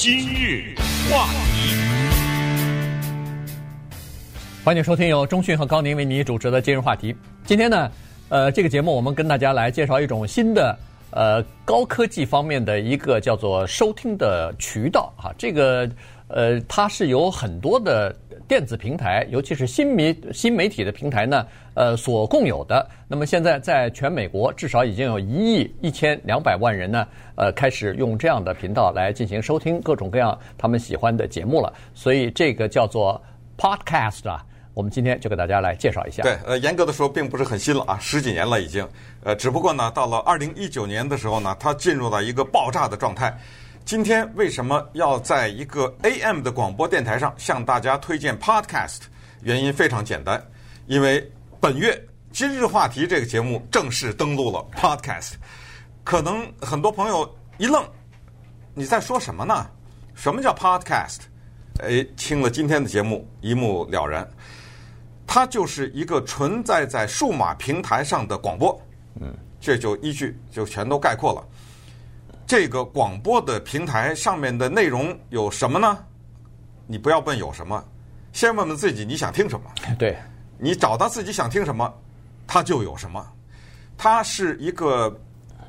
今日话题，欢迎收听由中讯和高宁为你主持的今日话题。今天呢，呃，这个节目我们跟大家来介绍一种新的呃高科技方面的一个叫做收听的渠道哈。这个呃，它是有很多的。电子平台，尤其是新媒新媒体的平台呢，呃，所共有的。那么现在在全美国，至少已经有一亿一千两百万人呢，呃，开始用这样的频道来进行收听各种各样他们喜欢的节目了。所以这个叫做 Podcast 啊，我们今天就给大家来介绍一下。对，呃，严格的说，并不是很新了啊，十几年了已经。呃，只不过呢，到了二零一九年的时候呢，它进入了一个爆炸的状态。今天为什么要在一个 AM 的广播电台上向大家推荐 Podcast？原因非常简单，因为本月今日话题这个节目正式登陆了 Podcast。可能很多朋友一愣，你在说什么呢？什么叫 Podcast？哎，听了今天的节目一目了然，它就是一个存在在数码平台上的广播。嗯，这就一句就全都概括了。这个广播的平台上面的内容有什么呢？你不要问有什么，先问问自己你想听什么。对，你找到自己想听什么，它就有什么。它是一个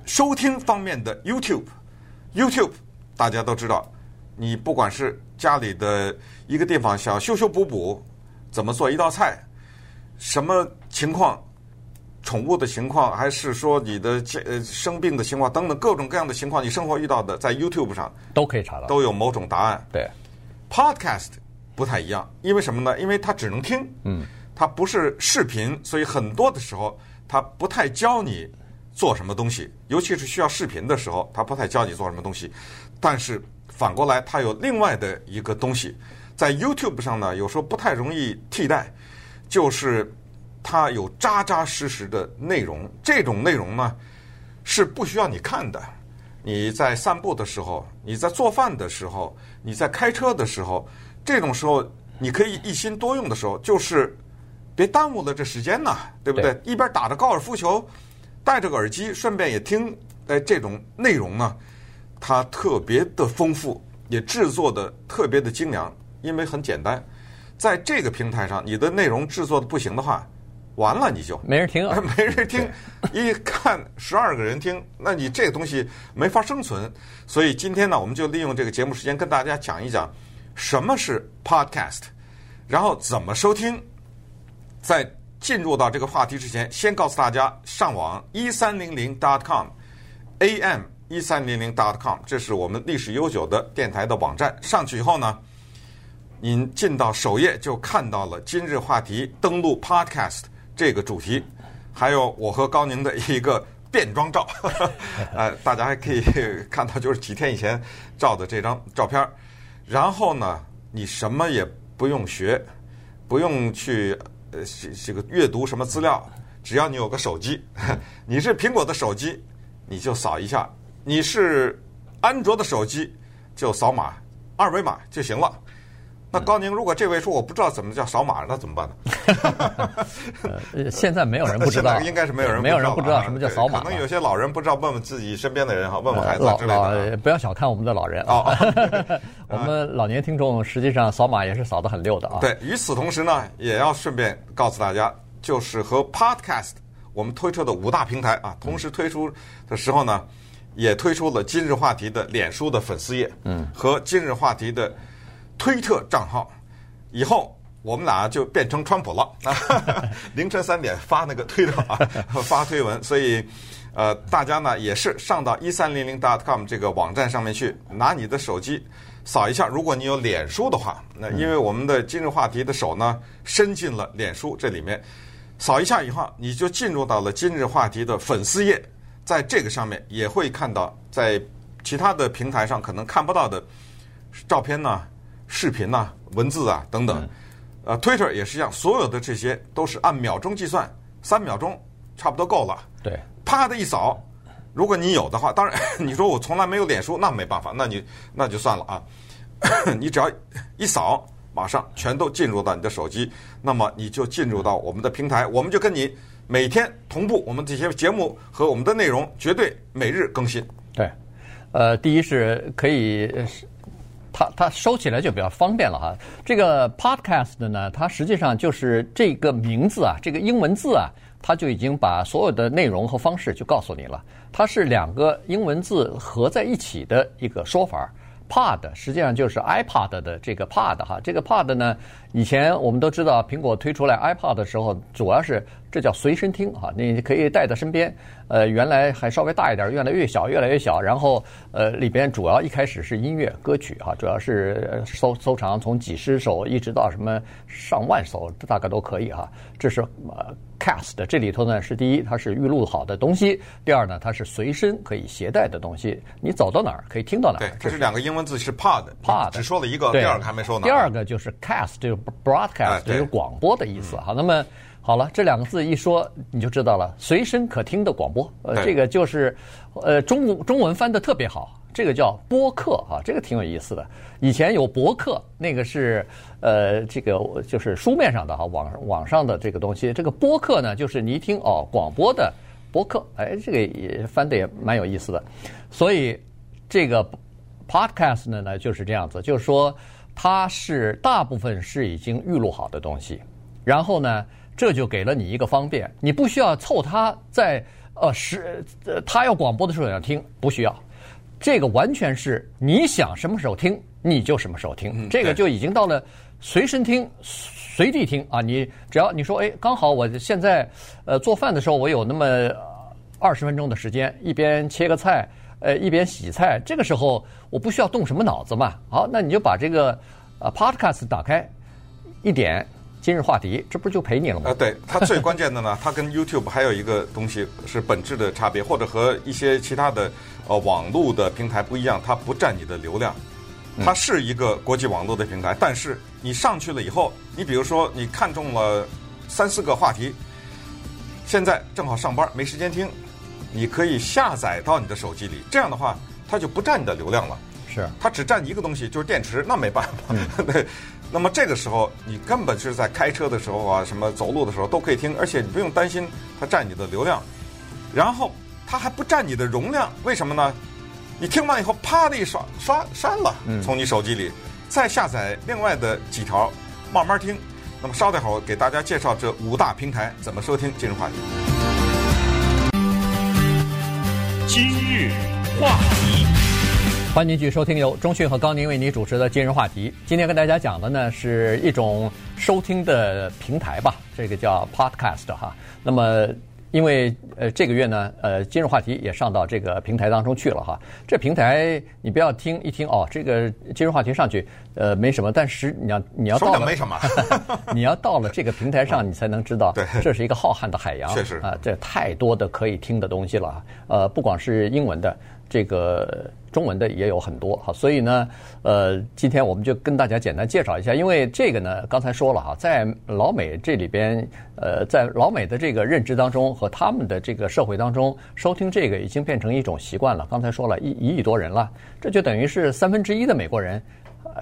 收听方面的 YouTube。YouTube 大家都知道，你不管是家里的一个地方想修修补补，怎么做一道菜，什么情况？宠物的情况，还是说你的呃生病的情况等等各种各样的情况，你生活遇到的，在 YouTube 上都可以查到，都有某种答案。对，Podcast 不太一样，因为什么呢？因为它只能听，嗯，它不是视频，所以很多的时候它不太教你做什么东西，尤其是需要视频的时候，它不太教你做什么东西。但是反过来，它有另外的一个东西，在 YouTube 上呢，有时候不太容易替代，就是。它有扎扎实实的内容，这种内容呢是不需要你看的。你在散步的时候，你在做饭的时候，你在开车的时候，这种时候你可以一心多用的时候，就是别耽误了这时间呐，对不对？对。一边打着高尔夫球，戴着个耳机，顺便也听，哎，这种内容呢，它特别的丰富，也制作的特别的精良，因为很简单，在这个平台上，你的内容制作的不行的话。完了你就没人听啊，没人听，一看十二个人听，那你这个东西没法生存。所以今天呢，我们就利用这个节目时间跟大家讲一讲什么是 Podcast，然后怎么收听。在进入到这个话题之前，先告诉大家上网一三零零 dot com，am 一三零零 dot com，这是我们历史悠久的电台的网站。上去以后呢，您进到首页就看到了今日话题登录 Podcast。这个主题，还有我和高宁的一个变装照，呃，大家还可以 看到，就是几天以前照的这张照片。然后呢，你什么也不用学，不用去呃这个阅读什么资料，只要你有个手机，你是苹果的手机，你就扫一下；你是安卓的手机，就扫码二维码就行了。那高宁，如果这位说我不知道怎么叫扫码，那怎么办呢？呃，现在没有人不知道，应该是没有人，没有人不知道什么叫扫码。可能有些老人不知道，问问自己身边的人哈，问问孩子之类的。老老不要小看我们的老人啊，我们老年听众实际上扫码也是扫得很溜的啊。对，与此同时呢，也要顺便告诉大家，就是和 Podcast 我们推出的五大平台啊，同时推出的时候呢，也推出了今日话题的脸书的粉丝页，嗯，和今日话题的。推特账号，以后我们俩就变成川普了啊！凌晨三点发那个推特啊，发推文。所以，呃，大家呢也是上到一三零零 com 这个网站上面去，拿你的手机扫一下。如果你有脸书的话，那因为我们的今日话题的手呢伸进了脸书这里面，扫一下以后，你就进入到了今日话题的粉丝页，在这个上面也会看到，在其他的平台上可能看不到的照片呢。视频呐、啊、文字啊等等，呃，Twitter 也是一样，所有的这些都是按秒钟计算，三秒钟差不多够了。对，啪的一扫，如果你有的话，当然 你说我从来没有脸书，那没办法，那你那就算了啊。你只要一扫，马上全都进入到你的手机，那么你就进入到我们的平台，我们就跟你每天同步我们这些节目和我们的内容，绝对每日更新。对，呃，第一是可以。它它收起来就比较方便了哈。这个 podcast 呢，它实际上就是这个名字啊，这个英文字啊，它就已经把所有的内容和方式就告诉你了。它是两个英文字合在一起的一个说法。Pod 实际上就是 iPod 的这个 Pod 哈，这个 Pod 呢，以前我们都知道，苹果推出来 iPod 的时候，主要是这叫随身听哈，你可以带在身边。呃，原来还稍微大一点，越来越小，越来越小。然后呃，里边主要一开始是音乐歌曲哈，主要是收收藏从几十首一直到什么上万首，大概都可以哈。这是呃。Cast 这里头呢是第一，它是预录好的东西；第二呢，它是随身可以携带的东西，你走到哪儿可以听到哪儿。对，这是两个英文字是 pod，pod 只说了一个，第二个还没说呢。第二个就是 cast，就是 broadcast，就是广播的意思。哈，那么好了，这两个字一说你就知道了，随身可听的广播。呃，这个就是呃中中文翻得特别好。这个叫播客啊，这个挺有意思的。以前有博客，那个是呃，这个就是书面上的哈，网网上的这个东西。这个播客呢，就是你一听哦，广播的播客，哎，这个也翻的也蛮有意思的。所以这个 podcast 呢呢就是这样子，就是说它是大部分是已经预录好的东西，然后呢，这就给了你一个方便，你不需要凑他在呃是呃他要广播的时候要听，不需要。这个完全是你想什么时候听你就什么时候听，嗯、这个就已经到了随身听、随地听啊！你只要你说哎，刚好我现在呃做饭的时候，我有那么二十分钟的时间，一边切个菜，呃一边洗菜，这个时候我不需要动什么脑子嘛。好，那你就把这个呃 Podcast 打开，一点今日话题，这不就陪你了吗？呃，对，它最关键的呢，它跟 YouTube 还有一个东西是本质的差别，或者和一些其他的。呃，网络的平台不一样，它不占你的流量，它是一个国际网络的平台，但是你上去了以后，你比如说你看中了三四个话题，现在正好上班没时间听，你可以下载到你的手机里，这样的话它就不占你的流量了。是，它只占一个东西，就是电池，那没办法。嗯、对，那么这个时候你根本是在开车的时候啊，什么走路的时候都可以听，而且你不用担心它占你的流量，然后。它还不占你的容量，为什么呢？你听完以后，啪的一刷刷删了，从你手机里再下载另外的几条，慢慢听。那么稍待会儿，给大家介绍这五大平台怎么收听今日话题。今日话题，欢迎继续收听由中讯和高宁为你主持的今日话题。今天跟大家讲的呢是一种收听的平台吧，这个叫 Podcast 哈。那么。因为呃这个月呢，呃今日话题也上到这个平台当中去了哈。这平台你不要听一听哦，这个今日话题上去呃没什么，但是你要你要到了没什么，你要到了这个平台上，你才能知道，对，这是一个浩瀚的海洋，确实啊，这太多的可以听的东西了。呃，不光是英文的。这个中文的也有很多哈，所以呢，呃，今天我们就跟大家简单介绍一下，因为这个呢，刚才说了哈，在老美这里边，呃，在老美的这个认知当中和他们的这个社会当中，收听这个已经变成一种习惯了。刚才说了一一亿多人了，这就等于是三分之一的美国人。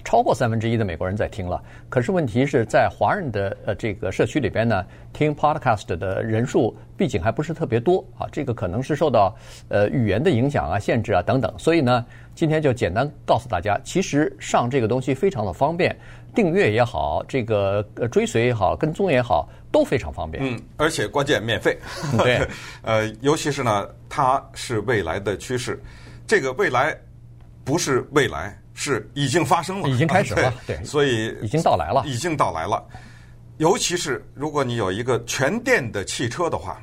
超过三分之一的美国人在听了，可是问题是在华人的呃这个社区里边呢，听 podcast 的人数毕竟还不是特别多啊，这个可能是受到呃语言的影响啊、限制啊等等，所以呢，今天就简单告诉大家，其实上这个东西非常的方便，订阅也好，这个追随也好，跟踪也好，都非常方便。嗯，而且关键免费。对，呃，尤其是呢，它是未来的趋势，这个未来不是未来。是已经发生了，已经开始了，对，对，所以已经到来了，已经到来了。尤其是如果你有一个全电的汽车的话，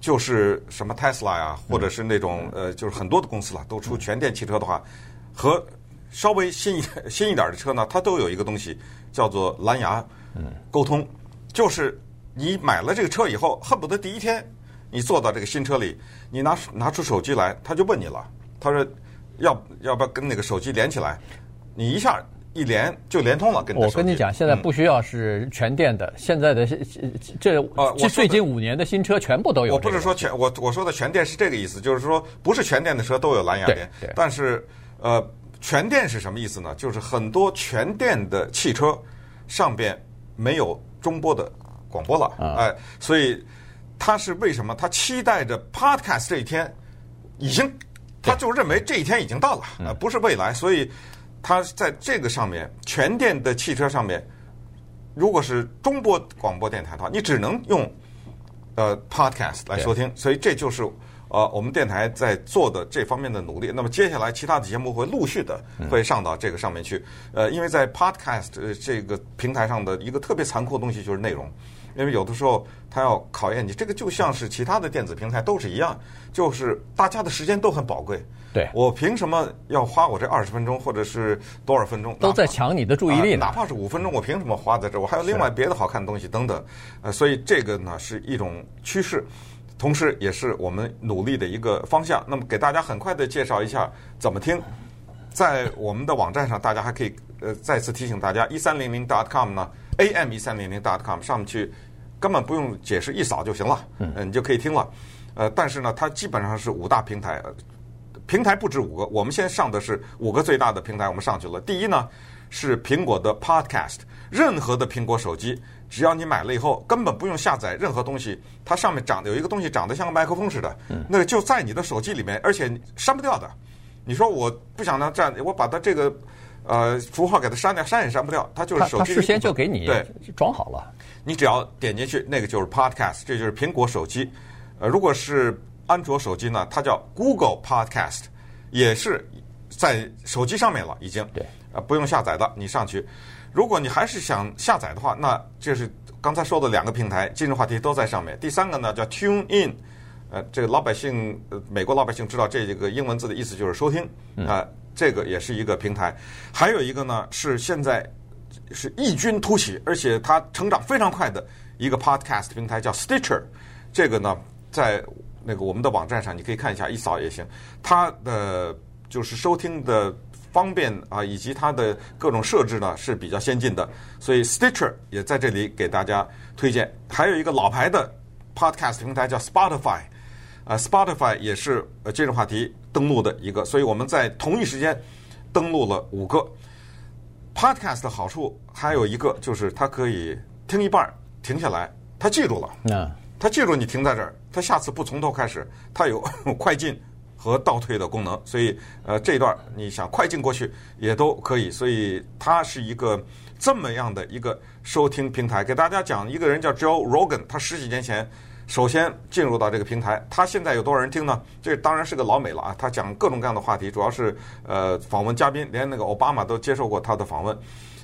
就是什么 Tesla 呀，或者是那种呃，就是很多的公司了，都出全电汽车的话，和稍微新一新一点的车呢，它都有一个东西叫做蓝牙沟通，就是你买了这个车以后，恨不得第一天你坐到这个新车里，你拿拿出手机来，他就问你了，他说。要要不要跟那个手机连起来？你一下一连就连通了。跟我跟你讲，现在不需要是全电的，现在的这呃，最近五年的新车全部都有。我不是说全，我我说的全电是这个意思，就是说不是全电的车都有蓝牙连。但是呃，全电是什么意思呢？就是很多全电的汽车上边没有中波的广播了，哎，所以他是为什么？他期待着 Podcast 这一天已经。他就认为这一天已经到了，呃，不是未来，所以他在这个上面，全电的汽车上面，如果是中波广播电台的话，你只能用呃 Podcast 来收听。所以这就是呃我们电台在做的这方面的努力。那么接下来其他的节目会陆续的会上到这个上面去。呃，因为在 Podcast 这个平台上的一个特别残酷的东西就是内容。因为有的时候他要考验你，这个就像是其他的电子平台都是一样，就是大家的时间都很宝贵。对，我凭什么要花我这二十分钟或者是多少分钟？都在抢你的注意力呢。哪怕是五分钟，我凭什么花在这儿？我还有另外别的好看的东西等等。呃，所以这个呢是一种趋势，同时也是我们努力的一个方向。那么给大家很快的介绍一下怎么听，在我们的网站上，大家还可以呃再次提醒大家，一三零零 .com 呢。Am 一三零零 .com 上面去，根本不用解释，一扫就行了，嗯，你就可以听了。呃，但是呢，它基本上是五大平台，平台不止五个。我们先上的是五个最大的平台，我们上去了。第一呢是苹果的 Podcast，任何的苹果手机，只要你买了以后，根本不用下载任何东西，它上面长得有一个东西长得像个麦克风似的，那个就在你的手机里面，而且删不掉的。你说我不想让这样，我把它这个。呃，符号给它删掉，删也删不掉，它就是手机。它事先就给你对装好了，你只要点进去，那个就是 Podcast，这就是苹果手机。呃，如果是安卓手机呢，它叫 Google Podcast，也是在手机上面了，已经。对。呃，不用下载的，你上去。如果你还是想下载的话，那这是刚才说的两个平台，今日话题都在上面。第三个呢叫 Tune In，呃，这个老百姓，呃，美国老百姓知道这个英文字的意思就是收听啊。呃这个也是一个平台，还有一个呢是现在是异军突起，而且它成长非常快的一个 podcast 平台，叫 Stitcher。这个呢，在那个我们的网站上你可以看一下，一扫也行。它的就是收听的方便啊，以及它的各种设置呢是比较先进的，所以 Stitcher 也在这里给大家推荐。还有一个老牌的 podcast 平台叫 Spotify。啊，Spotify 也是呃今日话题登录的一个，所以我们在同一时间登录了五个 Podcast 的好处还有一个就是它可以听一半停下来，它记住了，嗯，它记住你停在这儿，它下次不从头开始，它有 快进和倒退的功能，所以呃这一段你想快进过去也都可以，所以它是一个这么样的一个收听平台。给大家讲一个人叫 Joe Rogan，他十几年前。首先进入到这个平台，他现在有多少人听呢？这当然是个老美了啊！他讲各种各样的话题，主要是呃访问嘉宾，连那个奥巴马都接受过他的访问。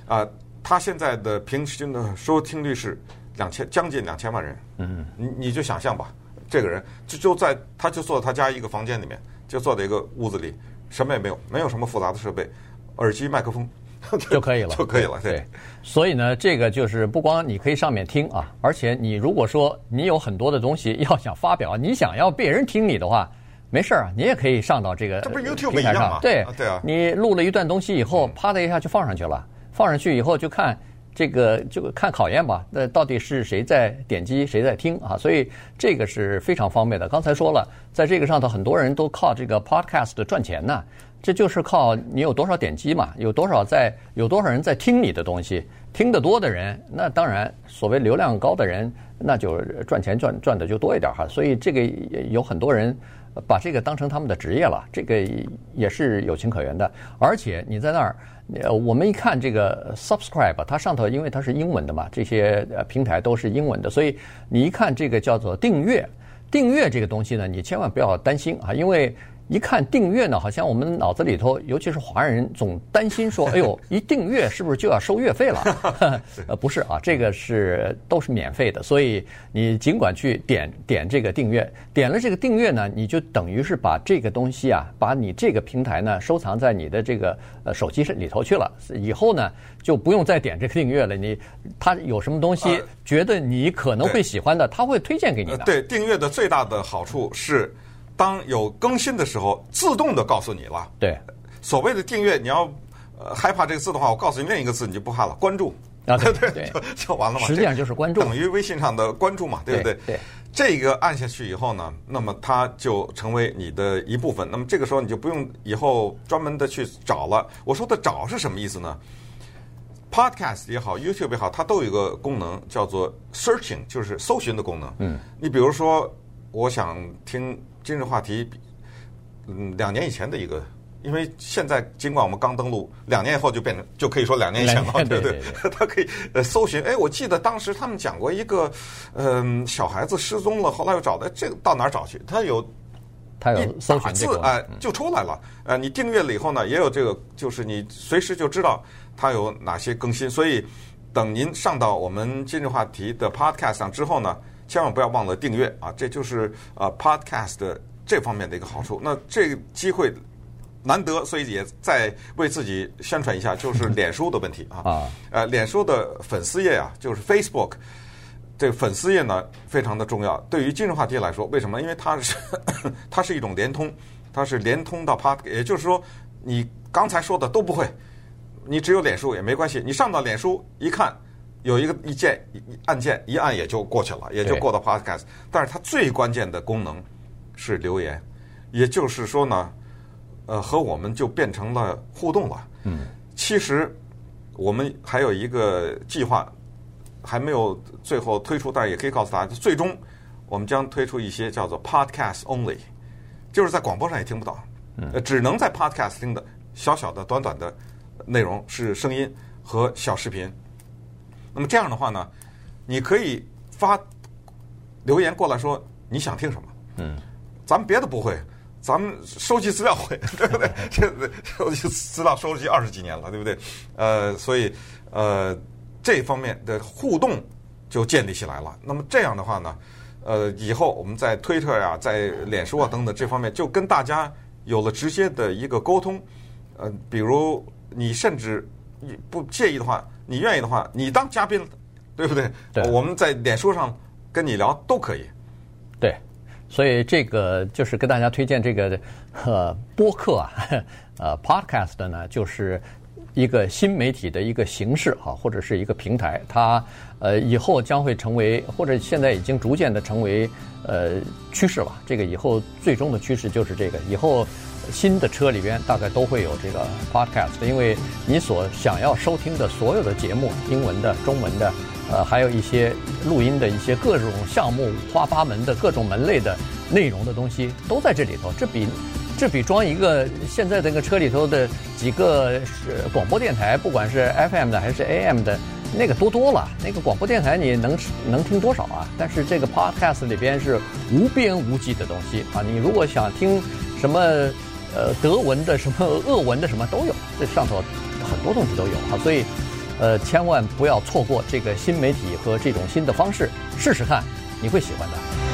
啊、他现在的平均的收听率是两千，将近两千万人。嗯，你你就想象吧，这个人就就在他就坐他家一个房间里面，就坐在一个屋子里，什么也没有，没有什么复杂的设备，耳机、麦克风。就可以了，就可以了。对，所以呢，这个就是不光你可以上面听啊，而且你如果说你有很多的东西要想发表，你想要别人听你的话，没事儿啊，你也可以上到这个这不是 YouTube 一样吗？对，对啊。你录了一段东西以后，啪的一下就放上去了，放上去以后就看这个就看考验吧，那到底是谁在点击，谁在听啊？所以这个是非常方便的。刚才说了，在这个上头很多人都靠这个 Podcast 赚钱呢。这就是靠你有多少点击嘛，有多少在，有多少人在听你的东西，听得多的人，那当然所谓流量高的人，那就赚钱赚赚的就多一点哈。所以这个有很多人把这个当成他们的职业了，这个也是有情可原的。而且你在那儿，呃，我们一看这个 subscribe，它上头因为它是英文的嘛，这些呃平台都是英文的，所以你一看这个叫做订阅，订阅这个东西呢，你千万不要担心啊，因为。一看订阅呢，好像我们脑子里头，尤其是华人，总担心说：“哎呦，一订阅是不是就要收月费了？” 呃，不是啊，这个是都是免费的，所以你尽管去点点这个订阅，点了这个订阅呢，你就等于是把这个东西啊，把你这个平台呢收藏在你的这个呃手机里头去了。以后呢，就不用再点这个订阅了。你他有什么东西觉得你可能会喜欢的，他会推荐给你的。对，订阅的最大的好处是。当有更新的时候，自动的告诉你了。对，所谓的订阅，你要呃害怕这个字的话，我告诉你另一个字，你就不怕了。关注啊，对 对，对就，就完了嘛。实际上就是关注，等于微信上的关注嘛，对不对？对。对这个按下去以后呢，那么它就成为你的一部分。那么这个时候你就不用以后专门的去找了。我说的找是什么意思呢？Podcast 也好，YouTube 也好，它都有一个功能叫做 searching，就是搜寻的功能。嗯。你比如说，我想听。今日话题，嗯，两年以前的一个因为现在尽管我们刚登陆，两年以后就变成就可以说两年以前了，对不对？他可以呃搜寻。哎，我记得当时他们讲过一个，嗯、呃，小孩子失踪了，后来又找的，这个到哪儿找去？他有，他有搜寻这个啊、呃，就出来了。呃，你订阅了以后呢，也有这个，就是你随时就知道它有哪些更新。所以等您上到我们今日话题的 Podcast 上之后呢，千万不要忘了订阅啊！这就是啊 Podcast 的这方面的一个好处。那这个机会。难得，所以也再为自己宣传一下，就是 脸书的问题啊。啊，呃，脸书的粉丝页啊，就是 Facebook 这个粉丝页呢，非常的重要。对于今日话题来说，为什么？因为它是 它是一种连通，它是连通到 Pod，也就是说，你刚才说的都不会，你只有脸书也没关系。你上到脸书一看，有一个一键按键一按也就过去了，也就过到 Podcast。但是它最关键的功能是留言，也就是说呢。呃，和我们就变成了互动了。嗯，其实我们还有一个计划，还没有最后推出，但是也可以告诉大家，最终我们将推出一些叫做 Podcast Only，就是在广播上也听不到，呃，只能在 Podcast 听的小小的、短短的内容是声音和小视频。那么这样的话呢，你可以发留言过来说你想听什么。嗯，咱们别的不会。咱们收集资料会，对不对？这收集资料收集二十几年了，对不对？呃，所以呃，这方面的互动就建立起来了。那么这样的话呢，呃，以后我们在推特呀、在脸书啊等等这方面，就跟大家有了直接的一个沟通。呃，比如你甚至你不介意的话，你愿意的话，你当嘉宾，对不对？对。我们在脸书上跟你聊都可以。对。所以这个就是跟大家推荐这个呃播客啊，呃 podcast 呢，就是一个新媒体的一个形式哈，或者是一个平台，它呃以后将会成为，或者现在已经逐渐的成为呃趋势了。这个以后最终的趋势就是这个，以后新的车里边大概都会有这个 podcast，因为你所想要收听的所有的节目，英文的、中文的。呃，还有一些录音的一些各种项目，五花八门的各种门类的内容的东西都在这里头。这比这比装一个现在这个车里头的几个是广播电台，不管是 FM 的还是 AM 的，那个多多了。那个广播电台你能能听多少啊？但是这个 Podcast 里边是无边无际的东西啊！你如果想听什么呃德文的、什么俄文的、什么都有，这上头很多东西都有啊，所以。呃，千万不要错过这个新媒体和这种新的方式，试试看，你会喜欢的。